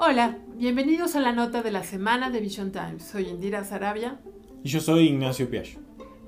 Hola, bienvenidos a la nota de la semana de Vision Times. Soy Indira Sarabia. Y yo soy Ignacio Piaggio.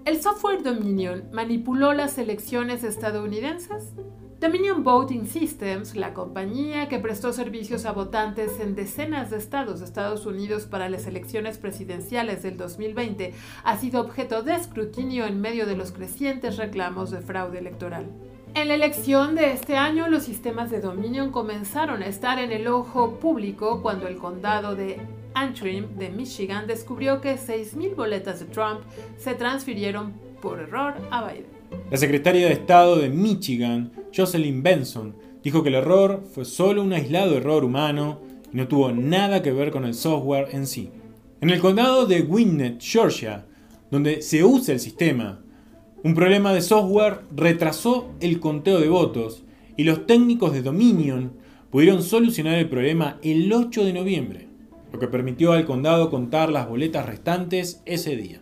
¿El software Dominion manipuló las elecciones estadounidenses? Dominion Voting Systems, la compañía que prestó servicios a votantes en decenas de estados de Estados Unidos para las elecciones presidenciales del 2020, ha sido objeto de escrutinio en medio de los crecientes reclamos de fraude electoral. En la elección de este año, los sistemas de Dominion comenzaron a estar en el ojo público cuando el condado de Antrim de Michigan descubrió que 6.000 boletas de Trump se transfirieron por error a Biden. La secretaria de Estado de Michigan, Jocelyn Benson, dijo que el error fue solo un aislado error humano y no tuvo nada que ver con el software en sí. En el condado de Gwinnett, Georgia, donde se usa el sistema, un problema de software retrasó el conteo de votos y los técnicos de Dominion pudieron solucionar el problema el 8 de noviembre, lo que permitió al condado contar las boletas restantes ese día.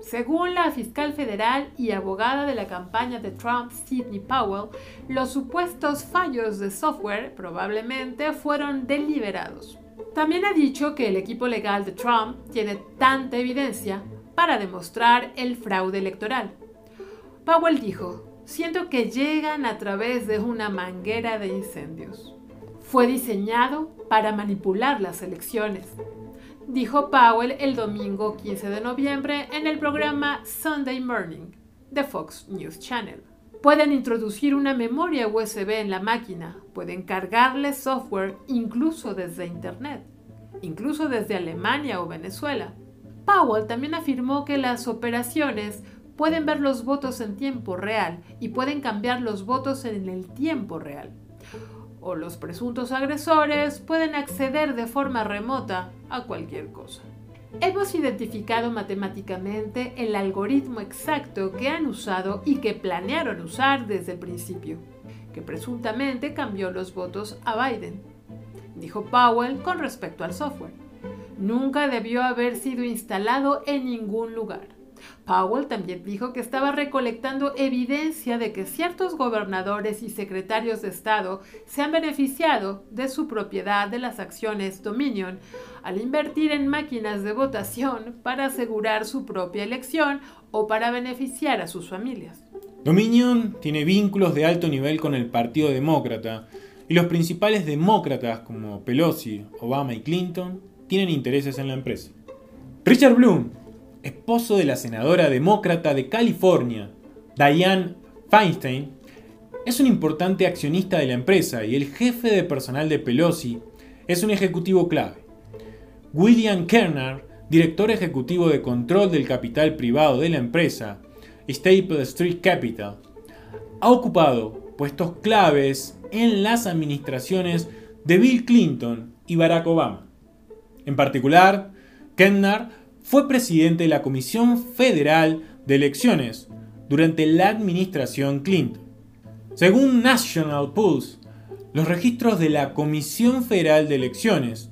Según la fiscal federal y abogada de la campaña de Trump, Sidney Powell, los supuestos fallos de software probablemente fueron deliberados. También ha dicho que el equipo legal de Trump tiene tanta evidencia para demostrar el fraude electoral Powell dijo, siento que llegan a través de una manguera de incendios. Fue diseñado para manipular las elecciones, dijo Powell el domingo 15 de noviembre en el programa Sunday Morning de Fox News Channel. Pueden introducir una memoria USB en la máquina, pueden cargarle software incluso desde Internet, incluso desde Alemania o Venezuela. Powell también afirmó que las operaciones pueden ver los votos en tiempo real y pueden cambiar los votos en el tiempo real. O los presuntos agresores pueden acceder de forma remota a cualquier cosa. Hemos identificado matemáticamente el algoritmo exacto que han usado y que planearon usar desde el principio, que presuntamente cambió los votos a Biden, dijo Powell con respecto al software. Nunca debió haber sido instalado en ningún lugar. Powell también dijo que estaba recolectando evidencia de que ciertos gobernadores y secretarios de Estado se han beneficiado de su propiedad de las acciones Dominion al invertir en máquinas de votación para asegurar su propia elección o para beneficiar a sus familias. Dominion tiene vínculos de alto nivel con el Partido Demócrata y los principales demócratas como Pelosi, Obama y Clinton tienen intereses en la empresa. Richard Bloom, esposo de la senadora demócrata de California, Dianne Feinstein, es un importante accionista de la empresa y el jefe de personal de Pelosi es un ejecutivo clave. William Kerner, director ejecutivo de control del capital privado de la empresa, Staple Street Capital, ha ocupado puestos claves en las administraciones de Bill Clinton y Barack Obama. En particular, Kerner fue presidente de la Comisión Federal de Elecciones durante la administración Clinton. Según National Pulse, los registros de la Comisión Federal de Elecciones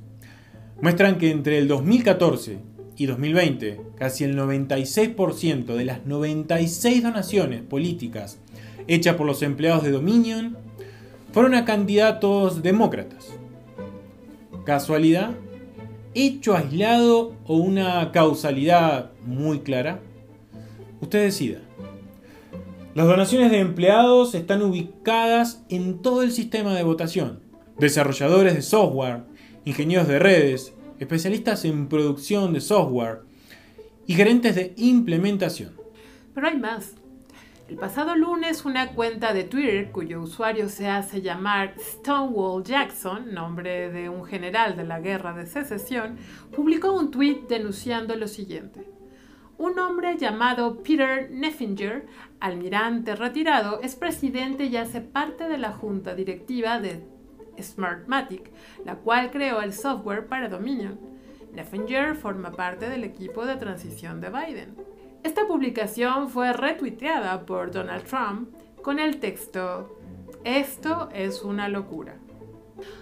muestran que entre el 2014 y 2020, casi el 96% de las 96 donaciones políticas hechas por los empleados de Dominion fueron a candidatos demócratas. ¿Casualidad? Hecho aislado o una causalidad muy clara? Usted decida. Las donaciones de empleados están ubicadas en todo el sistema de votación. Desarrolladores de software, ingenieros de redes, especialistas en producción de software y gerentes de implementación. Pero hay más. El pasado lunes una cuenta de Twitter cuyo usuario se hace llamar Stonewall Jackson, nombre de un general de la guerra de secesión, publicó un tweet denunciando lo siguiente. Un hombre llamado Peter Neffinger, almirante retirado, es presidente y hace parte de la junta directiva de Smartmatic, la cual creó el software para Dominion. Neffinger forma parte del equipo de transición de Biden. Esta publicación fue retuiteada por Donald Trump con el texto Esto es una locura.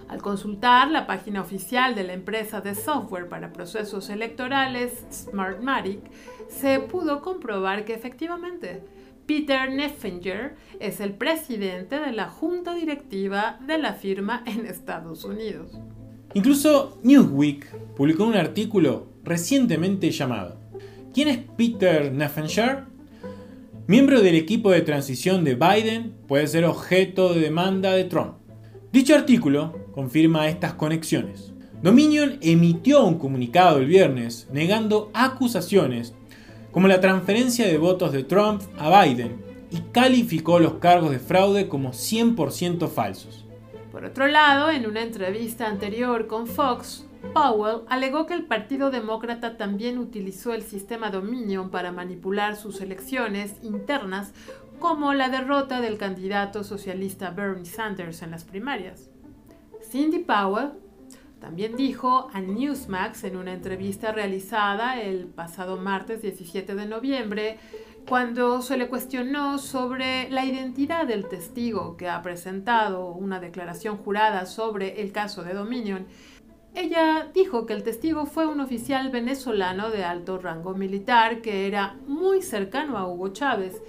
Al consultar la página oficial de la empresa de software para procesos electorales Smartmatic, se pudo comprobar que efectivamente Peter Neffinger es el presidente de la junta directiva de la firma en Estados Unidos. Incluso Newsweek publicó un artículo recientemente llamado ¿Quién es Peter Neffenshire? Miembro del equipo de transición de Biden puede ser objeto de demanda de Trump. Dicho artículo confirma estas conexiones. Dominion emitió un comunicado el viernes negando acusaciones como la transferencia de votos de Trump a Biden y calificó los cargos de fraude como 100% falsos. Por otro lado, en una entrevista anterior con Fox, Powell alegó que el Partido Demócrata también utilizó el sistema Dominion para manipular sus elecciones internas, como la derrota del candidato socialista Bernie Sanders en las primarias. Cindy Powell también dijo a Newsmax en una entrevista realizada el pasado martes 17 de noviembre, cuando se le cuestionó sobre la identidad del testigo que ha presentado una declaración jurada sobre el caso de Dominion, ella dijo que el testigo fue un oficial venezolano de alto rango militar que era muy cercano a Hugo Chávez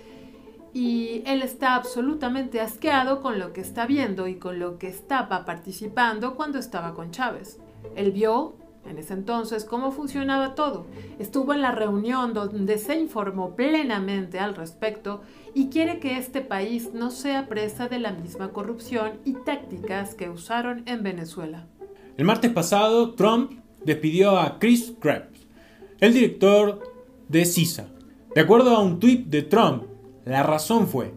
y él está absolutamente asqueado con lo que está viendo y con lo que estaba participando cuando estaba con Chávez. Él vio en ese entonces cómo funcionaba todo. Estuvo en la reunión donde se informó plenamente al respecto y quiere que este país no sea presa de la misma corrupción y tácticas que usaron en Venezuela. El martes pasado, Trump despidió a Chris Krebs, el director de CISA. De acuerdo a un tuit de Trump, la razón fue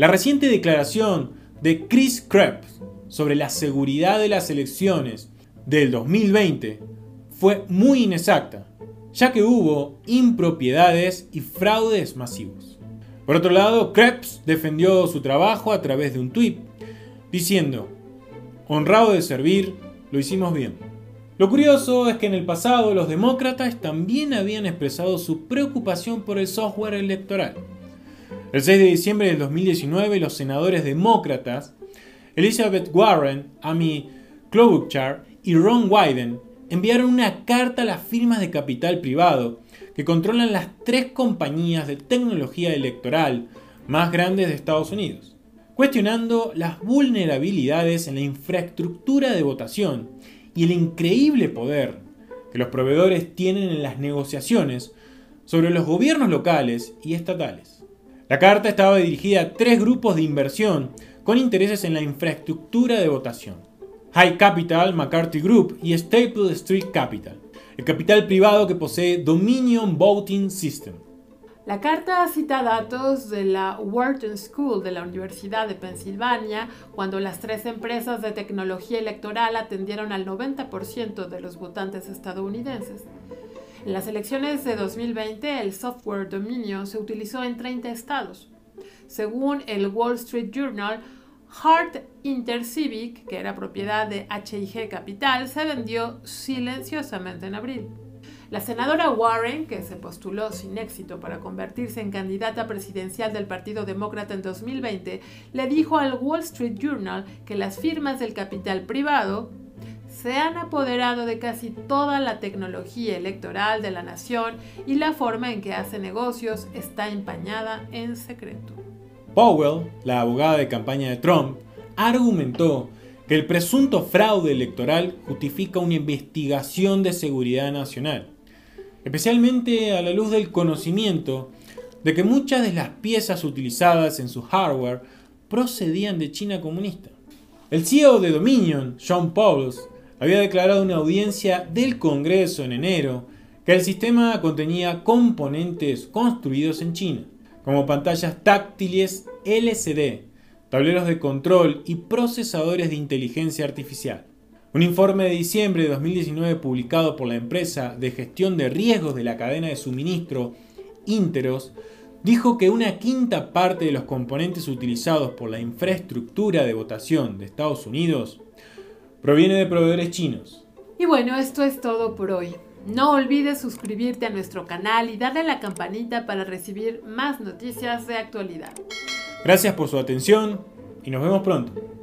la reciente declaración de Chris Krebs sobre la seguridad de las elecciones del 2020 fue muy inexacta, ya que hubo impropiedades y fraudes masivos. Por otro lado, Krebs defendió su trabajo a través de un tuit, diciendo, honrado de servir, lo hicimos bien. Lo curioso es que en el pasado los demócratas también habían expresado su preocupación por el software electoral. El 6 de diciembre del 2019, los senadores demócratas Elizabeth Warren, Amy Klobuchar y Ron Wyden enviaron una carta a las firmas de capital privado que controlan las tres compañías de tecnología electoral más grandes de Estados Unidos, cuestionando las vulnerabilidades en la infraestructura de votación y el increíble poder que los proveedores tienen en las negociaciones sobre los gobiernos locales y estatales. La carta estaba dirigida a tres grupos de inversión con intereses en la infraestructura de votación. High Capital, McCarthy Group y Staple Street Capital, el capital privado que posee Dominion Voting System. La carta cita datos de la Wharton School de la Universidad de Pensilvania, cuando las tres empresas de tecnología electoral atendieron al 90% de los votantes estadounidenses. En las elecciones de 2020, el software Dominion se utilizó en 30 estados. Según el Wall Street Journal, Hart Intercivic, que era propiedad de HIG Capital, se vendió silenciosamente en abril. La senadora Warren, que se postuló sin éxito para convertirse en candidata presidencial del Partido Demócrata en 2020, le dijo al Wall Street Journal que las firmas del capital privado se han apoderado de casi toda la tecnología electoral de la nación y la forma en que hace negocios está empañada en secreto. Powell, la abogada de campaña de Trump, argumentó que el presunto fraude electoral justifica una investigación de seguridad nacional, especialmente a la luz del conocimiento de que muchas de las piezas utilizadas en su hardware procedían de China comunista. El CEO de Dominion, John Pauls, había declarado una audiencia del Congreso en enero que el sistema contenía componentes construidos en China, como pantallas táctiles LCD, tableros de control y procesadores de inteligencia artificial. Un informe de diciembre de 2019 publicado por la empresa de gestión de riesgos de la cadena de suministro Interos dijo que una quinta parte de los componentes utilizados por la infraestructura de votación de Estados Unidos Proviene de proveedores chinos. Y bueno, esto es todo por hoy. No olvides suscribirte a nuestro canal y darle a la campanita para recibir más noticias de actualidad. Gracias por su atención y nos vemos pronto.